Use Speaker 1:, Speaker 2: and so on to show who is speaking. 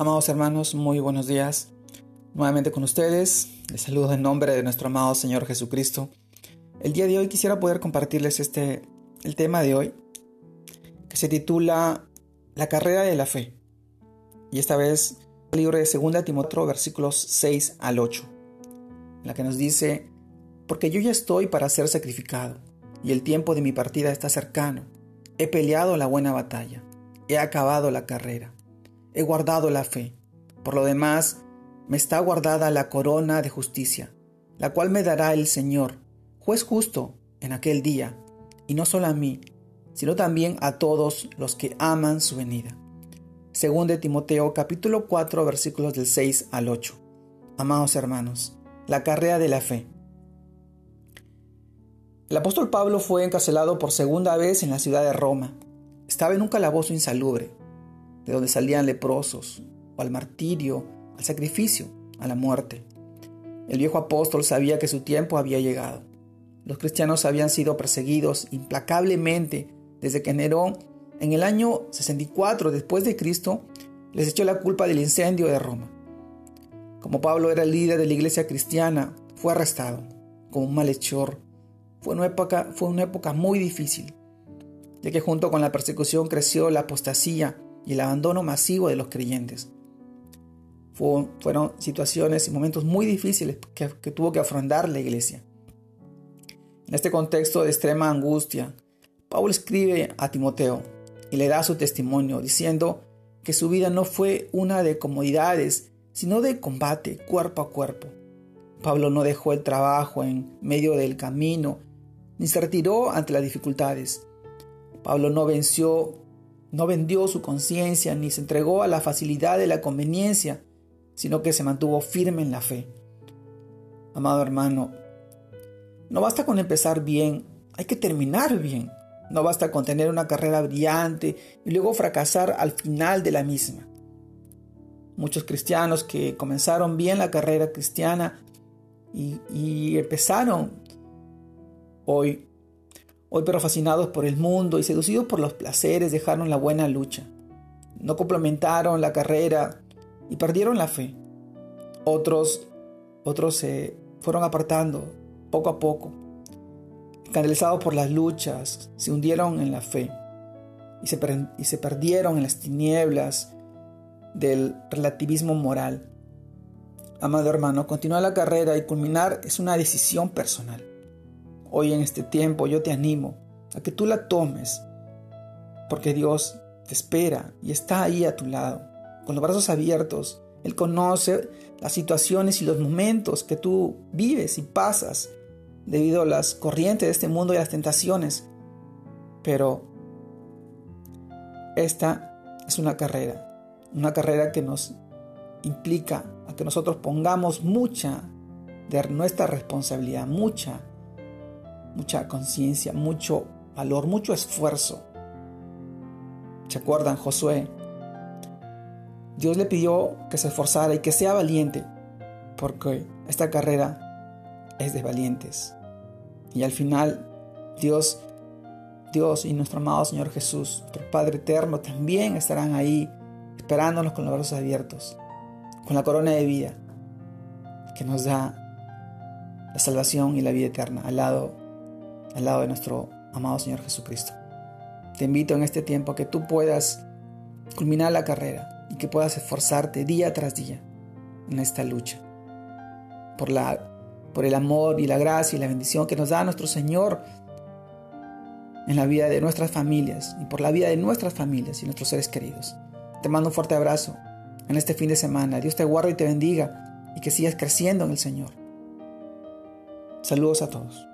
Speaker 1: Amados hermanos, muy buenos días. Nuevamente con ustedes, les saludo en nombre de nuestro amado Señor Jesucristo. El día de hoy quisiera poder compartirles este el tema de hoy que se titula La carrera de la fe. Y esta vez el libro de 2 Timoteo versículos 6 al 8, en la que nos dice, porque yo ya estoy para ser sacrificado y el tiempo de mi partida está cercano. He peleado la buena batalla, he acabado la carrera he guardado la fe. Por lo demás, me está guardada la corona de justicia, la cual me dará el Señor, juez justo, en aquel día, y no solo a mí, sino también a todos los que aman su venida. Según Timoteo capítulo 4 versículos del 6 al 8. Amados hermanos, la carrera de la fe. El apóstol Pablo fue encarcelado por segunda vez en la ciudad de Roma. Estaba en un calabozo insalubre, de donde salían leprosos, o al martirio, al sacrificio, a la muerte. El viejo apóstol sabía que su tiempo había llegado. Los cristianos habían sido perseguidos implacablemente desde que Nerón, en el año 64 después de Cristo, les echó la culpa del incendio de Roma. Como Pablo era el líder de la iglesia cristiana, fue arrestado como un malhechor. Fue una época, fue una época muy difícil, ya que junto con la persecución creció la apostasía y el abandono masivo de los creyentes. fueron situaciones y momentos muy difíciles que, que tuvo que afrontar la iglesia. En este contexto de extrema angustia, Pablo escribe a Timoteo y le da su testimonio diciendo que su vida no fue una de comodidades, sino de combate cuerpo a cuerpo. Pablo no dejó el trabajo en medio del camino, ni se retiró ante las dificultades. Pablo no venció no vendió su conciencia ni se entregó a la facilidad de la conveniencia, sino que se mantuvo firme en la fe. Amado hermano, no basta con empezar bien, hay que terminar bien. No basta con tener una carrera brillante y luego fracasar al final de la misma. Muchos cristianos que comenzaron bien la carrera cristiana y, empezaron hoy Hoy pero fascinados por el mundo y seducidos por los placeres dejaron la buena lucha. No complementaron la carrera y perdieron la fe. Otros, otros se fueron apartando poco a poco. Escandalizados por las luchas, se hundieron en la fe y se, y se perdieron en las tinieblas del relativismo moral. Amado hermano, continuar la carrera y culminar es una decisión personal. Hoy en este tiempo yo te animo a que tú la tomes, porque Dios te espera y está ahí a tu lado, con los brazos abiertos. Él conoce las situaciones y los momentos que tú vives y pasas debido a las corrientes de este mundo y las tentaciones. Pero esta es una carrera, una carrera que nos implica a que nosotros pongamos mucha de nuestra responsabilidad, mucha mucha conciencia, mucho valor, mucho esfuerzo. ¿Se acuerdan, Josué? Dios le pidió que se esforzara y que sea valiente, porque esta carrera es de valientes. Y al final, Dios, Dios y nuestro amado Señor Jesús, nuestro Padre eterno, también estarán ahí esperándonos con los brazos abiertos, con la corona de vida que nos da la salvación y la vida eterna al lado al lado de nuestro amado Señor Jesucristo. Te invito en este tiempo a que tú puedas culminar la carrera y que puedas esforzarte día tras día en esta lucha por, la, por el amor y la gracia y la bendición que nos da nuestro Señor en la vida de nuestras familias y por la vida de nuestras familias y nuestros seres queridos. Te mando un fuerte abrazo en este fin de semana. Dios te guarde y te bendiga y que sigas creciendo en el Señor. Saludos a todos.